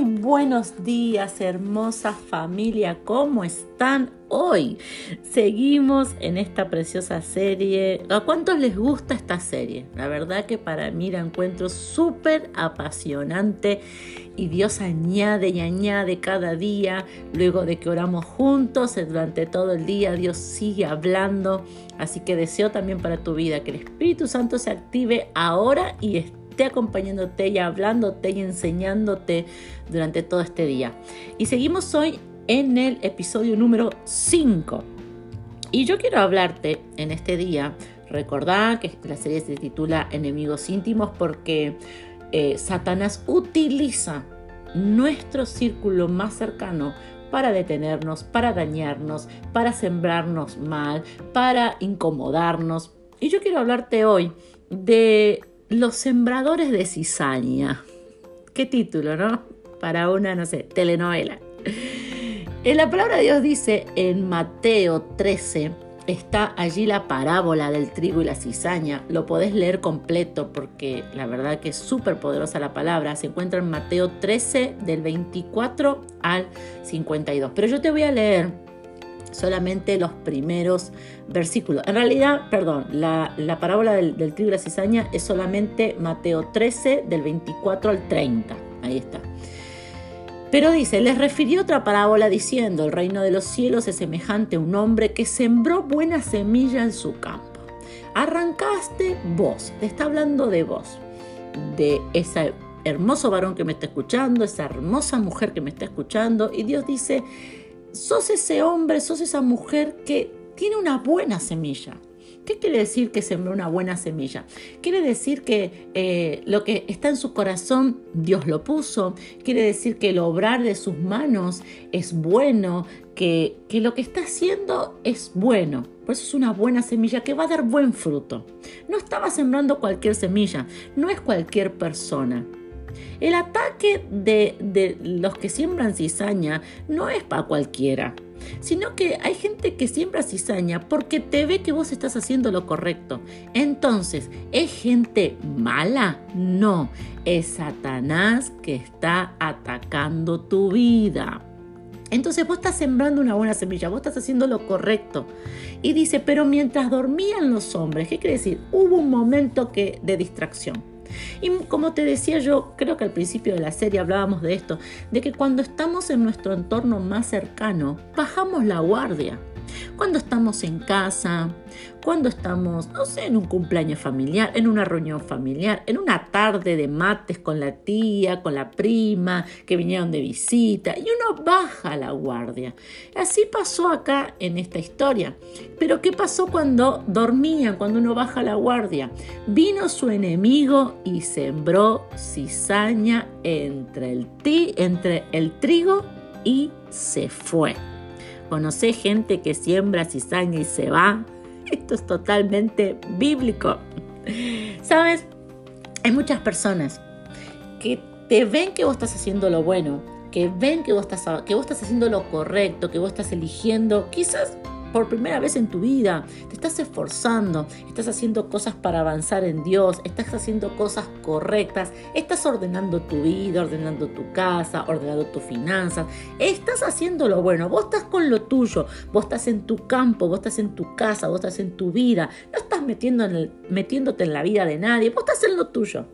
Muy buenos días, hermosa familia. ¿Cómo están hoy? Seguimos en esta preciosa serie. ¿A cuántos les gusta esta serie? La verdad que para mí la encuentro súper apasionante y Dios añade y añade cada día. Luego de que oramos juntos durante todo el día, Dios sigue hablando. Así que deseo también para tu vida que el Espíritu Santo se active ahora y esté acompañándote y hablándote y enseñándote durante todo este día. Y seguimos hoy en el episodio número 5. Y yo quiero hablarte en este día, recordar que la serie se titula Enemigos íntimos porque eh, Satanás utiliza nuestro círculo más cercano para detenernos, para dañarnos, para sembrarnos mal, para incomodarnos. Y yo quiero hablarte hoy de los sembradores de cizaña. Qué título, ¿no? Para una, no sé, telenovela. En la palabra de Dios dice en Mateo 13, está allí la parábola del trigo y la cizaña. Lo podés leer completo porque la verdad que es súper poderosa la palabra. Se encuentra en Mateo 13 del 24 al 52. Pero yo te voy a leer solamente los primeros versículos. En realidad, perdón, la, parábola del, del, trigo y la cizaña es solamente Mateo 13 del 24 al 30. Ahí está. Pero dice, les refirió otra parábola diciendo, el reino de los cielos es semejante a un hombre que sembró buena semilla en su campo. Arrancaste vos, te está hablando de vos, de ese hermoso varón que me está escuchando, esa hermosa mujer que me está escuchando, y Dios dice, sos ese hombre, sos esa mujer que tiene una buena semilla. ¿Qué quiere decir que sembró una buena semilla? Quiere decir que eh, lo que está en su corazón Dios lo puso. Quiere decir que el obrar de sus manos es bueno, que, que lo que está haciendo es bueno. Por eso es una buena semilla que va a dar buen fruto. No estaba sembrando cualquier semilla, no es cualquier persona. El ataque de, los que siembran cizaña no es para cualquiera, sino que hay gente que siembra cizaña porque te ve que vos estás haciendo lo correcto. Entonces, ¿es gente mala? No, es Satanás que está atacando tu vida. Entonces vos estás sembrando una buena semilla, vos estás haciendo lo correcto. Y dice, pero mientras dormían los hombres, ¿qué quiere decir? Hubo un momento que, de distracción. Y como te decía yo, creo que al principio de la serie hablábamos de esto, de que cuando estamos en nuestro entorno más cercano, bajamos la guardia. Cuando estamos en casa, cuando estamos, no sé, en un cumpleaños familiar, en una reunión familiar, en una tarde de mates con la tía, con la prima, que vinieron de visita, y uno baja la guardia. Así pasó acá en esta historia. Pero ¿qué pasó cuando dormían, cuando uno baja la guardia? Vino su enemigo y sembró cizaña entre el, entre el trigo y se fue. Conoce gente que siembra cizaña y se va. Esto es totalmente bíblico. ¿Sabes? Hay muchas personas que te ven que vos estás haciendo lo bueno, que ven que vos estás, que vos estás haciendo lo correcto, que vos estás eligiendo quizás por primera vez en tu vida, te estás esforzando, estás haciendo cosas para avanzar en Dios, estás haciendo cosas correctas, estás ordenando tu vida, ordenando tu casa, ordenando tus finanzas, estás haciendo lo bueno, vos estás con lo tuyo, vos estás en tu campo, vos estás en tu casa, vos estás en tu vida, no estás metiéndote en la vida de nadie, vos estás en lo tuyo.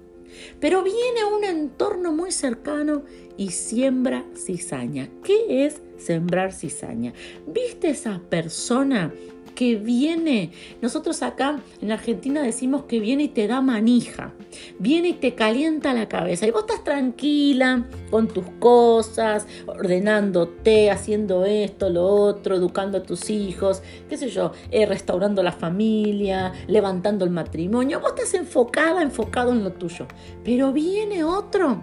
Pero viene un entorno muy cercano y siembra cizaña. ¿Qué es sembrar cizaña? ¿Viste esa persona que viene, nosotros acá en Argentina decimos que viene y te da manija, viene y te calienta la cabeza y vos estás tranquila con tus cosas, ordenándote, haciendo esto, lo otro, educando a tus hijos, qué sé yo, eh, restaurando la familia, levantando el matrimonio, vos estás enfocada, enfocado en lo tuyo, pero viene otro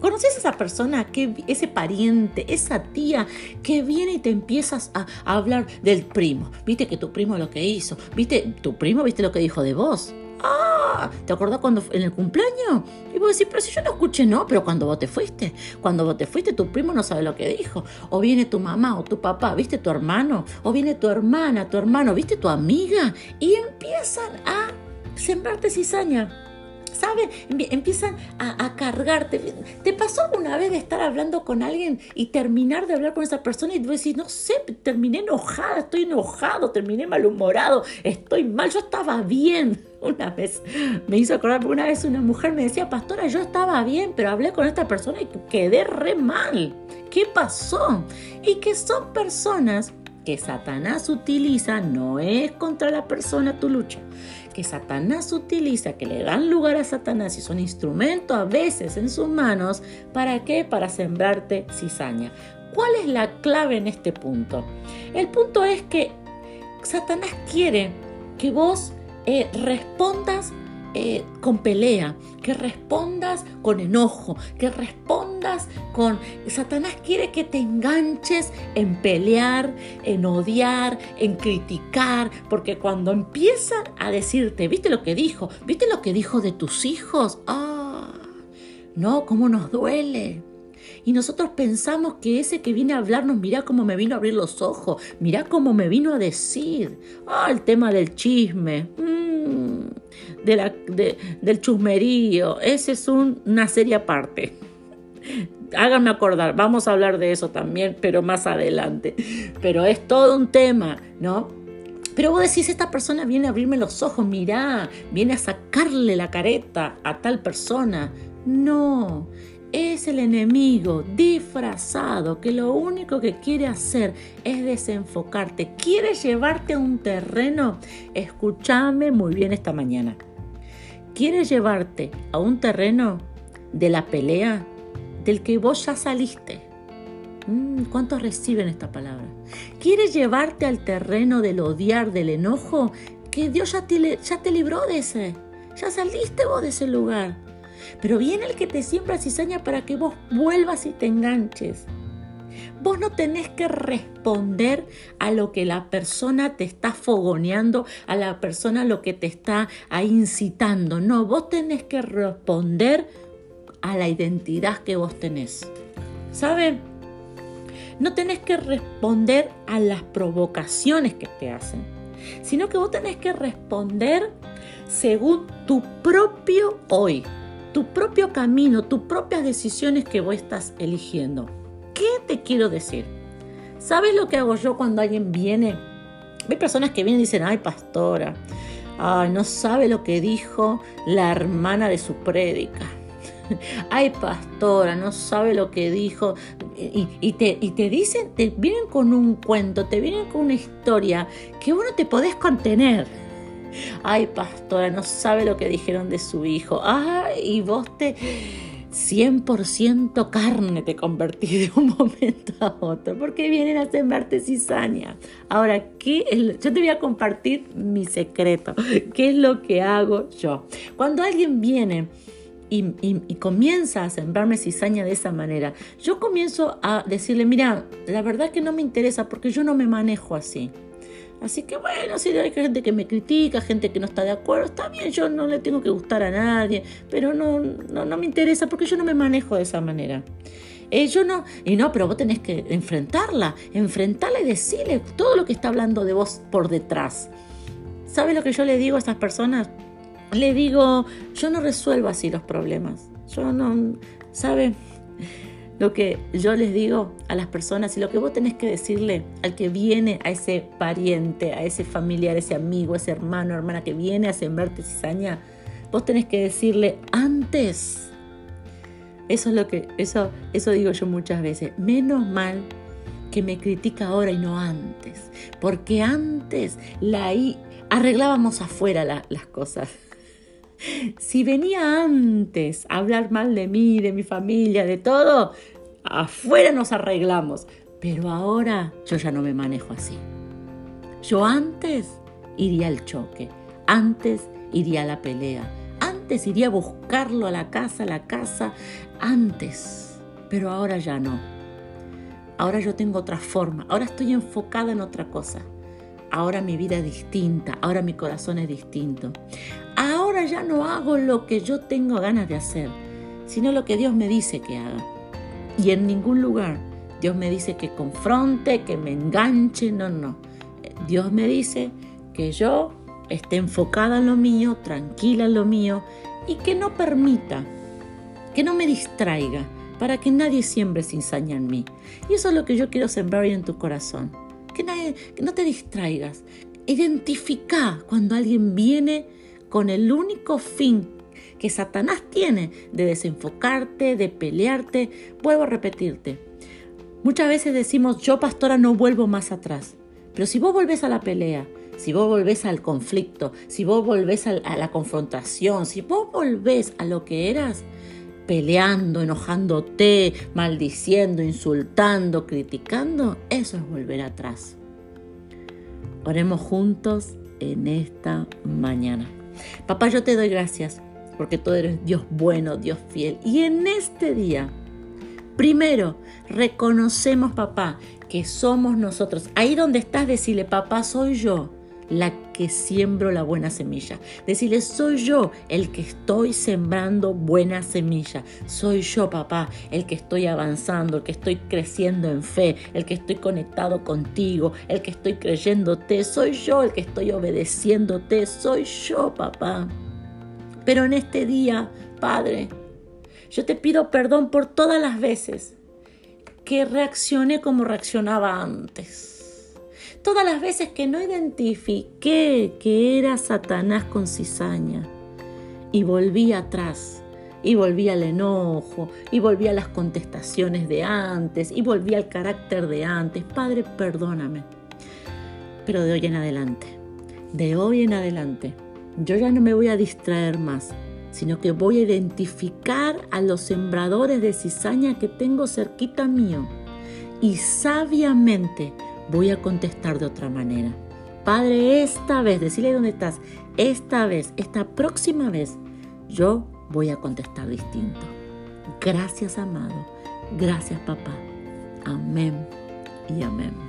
¿Conoces a esa persona, que, ese pariente, esa tía que viene y te empiezas a, hablar del primo? ¿Viste que tu primo lo que hizo? ¿Viste tu primo, viste lo que dijo de vos? Ah, ¿te acordás cuando en el cumpleaños? Y vos decís, pero si yo no escuché, no, pero cuando vos te fuiste, cuando vos te fuiste, tu primo no sabe lo que dijo. O viene tu mamá o tu papá, ¿viste tu hermano? O viene tu hermana, tu hermano, ¿viste tu amiga? Y empiezan a sembrarte cizaña ¿sabes? Empiezan a, cargarte. ¿Te pasó alguna vez de estar hablando con alguien y terminar de hablar con esa persona y tú no sé, terminé enojada, estoy enojado, terminé malhumorado, estoy mal, yo estaba bien? Una vez me hizo acordar, una vez una mujer me decía, pastora, yo estaba bien, pero hablé con esta persona y quedé re mal. ¿Qué pasó? Y que son personas que Satanás utiliza, no es contra la persona tu lucha, que Satanás utiliza, que le dan lugar a Satanás y son instrumentos a veces en sus manos, ¿para qué? Para sembrarte cizaña. ¿Cuál es la clave en este punto? El punto es que Satanás quiere que vos eh, respondas eh, con pelea, que respondas con enojo, que respondas con... Satanás quiere que te enganches en pelear, en odiar, en criticar, porque cuando empiezan a decirte, ¿viste lo que dijo? ¿Viste lo que dijo de tus hijos? Ah, no, ¿cómo nos duele? Y nosotros pensamos que ese que viene a hablarnos, mira cómo me vino a abrir los ojos, mira cómo me vino a decir. Ah, el tema del chisme. Mm, de la, del chusmerío. Ese es una serie aparte. Háganme acordar, vamos a hablar de eso también, pero más adelante. Pero es todo un tema, ¿no? Pero vos decís, esta persona viene a abrirme los ojos, mirá, viene a sacarle la careta a tal persona. No, es el enemigo disfrazado que lo único que quiere hacer es desenfocarte. Quiere llevarte a un terreno. Escúchame muy bien esta mañana. Quiere llevarte a un terreno de la pelea del que vos ya saliste. Mm, ¿Cuántos reciben esta palabra? Quiere llevarte al terreno del odiar, del enojo, que Dios ya te, ya te libró de ese. Ya saliste vos de ese lugar. Pero viene el que te siembra cizaña para que vos vuelvas y te enganches. Vos no tenés que responder a lo que la persona te está fogoneando, a la persona lo que te está incitando. No, vos tenés que responder a la identidad que vos tenés. ¿Saben? No tenés que responder a las provocaciones que te hacen, sino que vos tenés que responder según tu propio hoy tu propio camino, tus propias decisiones que vos estás eligiendo. ¿Qué te quiero decir? ¿Sabes lo que hago yo cuando alguien viene? Hay personas que vienen y dicen, ay pastora, no sabe lo que dijo la hermana de su prédica. Ay, pastora, no sabe lo que dijo. Y, te, y te dicen, te vienen con un cuento, te vienen con una historia que uno te podés contener Ay, pastora, no sabe lo que dijeron de su hijo. Ay, y vos te... 100% carne te convertís de un momento a otro, porque vienen a sembrarte cizaña. Ahora, ¿qué yo te voy a compartir mi secreto. ¿Qué es lo que hago yo? Cuando alguien viene y, y, comienza a sembrarme cizaña de esa manera, yo comienzo a decirle, mira, la verdad que no me interesa porque yo no me manejo así. Así que bueno, si hay gente que me critica, gente que no está de acuerdo, está bien, yo no le tengo que gustar a nadie, pero no, no, me interesa porque yo no me manejo de esa manera. Eh, yo no, y no, pero vos tenés que enfrentarla, enfrentarla y decirle todo lo que está hablando de vos por detrás. ¿Sabes lo que yo le digo a estas personas? Le digo, yo no resuelvo así los problemas. Yo no, ¿sabe? Lo que yo les digo a las personas y lo que vos tenés que decirle al que viene, a ese pariente, a ese familiar, ese amigo, ese hermano, hermana que viene a sembrarte cizaña, vos tenés que decirle antes. Eso es lo que, eso, eso digo yo muchas veces. Menos mal que me critica ahora y no antes. Porque antes la arreglábamos afuera las cosas. Si venía antes a hablar mal de mí, de mi familia, de todo, afuera nos arreglamos. Pero ahora yo ya no me manejo así. Yo antes iría al choque, antes iría a la pelea, antes iría a buscarlo a la casa, a la casa, antes. Pero ahora ya no. Ahora yo tengo otra forma, ahora estoy enfocada en otra cosa. Ahora mi vida es distinta, ahora mi corazón es distinto. Ya no hago lo que yo tengo ganas de hacer, sino lo que Dios me dice que haga. Y en ningún lugar Dios me dice que confronte, que me enganche, no, no. Dios me dice que yo esté enfocada en lo mío, tranquila en lo mío y que no permita, que no me distraiga para que nadie siembre cizaña en mí. Y eso es lo que yo quiero sembrar en tu corazón. Que, nadie, que no te distraigas. Identifica cuando alguien viene con el único fin que Satanás tiene de desenfocarte, de pelearte. Vuelvo a repetirte. Muchas veces decimos, yo pastora no vuelvo más atrás. Pero si vos volvés a la pelea, si vos volvés al conflicto, si vos volvés a la confrontación, si vos volvés a lo que eras, peleando, enojándote, maldiciendo, insultando, criticando, eso es volver atrás. Oremos juntos en esta mañana. Papá, yo te doy gracias porque tú eres Dios bueno, Dios fiel. Y en este día, primero, reconocemos, papá, que somos nosotros. Ahí donde estás, decirle, papá, soy yo la que siembro la buena semilla. Decirle, soy yo el que estoy sembrando buena semilla. Soy yo, papá, el que estoy avanzando, el que estoy creciendo en fe, el que estoy conectado contigo, el que estoy creyéndote. Soy yo el que estoy obedeciéndote. Soy yo, papá. Pero en este día, Padre, yo te pido perdón por todas las veces que reaccioné como reaccionaba antes todas las veces que no identifiqué que era Satanás con cizaña y volví atrás. Y volví al enojo, y volví a las contestaciones de antes, y volví al carácter de antes. Padre, perdóname. Pero de hoy en adelante, de hoy en adelante, yo ya no me voy a distraer más, sino que voy a identificar a los sembradores de cizaña que tengo cerquita mío. Y sabiamente voy a contestar de otra manera. Padre, esta vez, decirle dónde estás, esta vez, esta próxima vez, yo voy a contestar distinto. Gracias, amado. Gracias, papá. Amén y amén.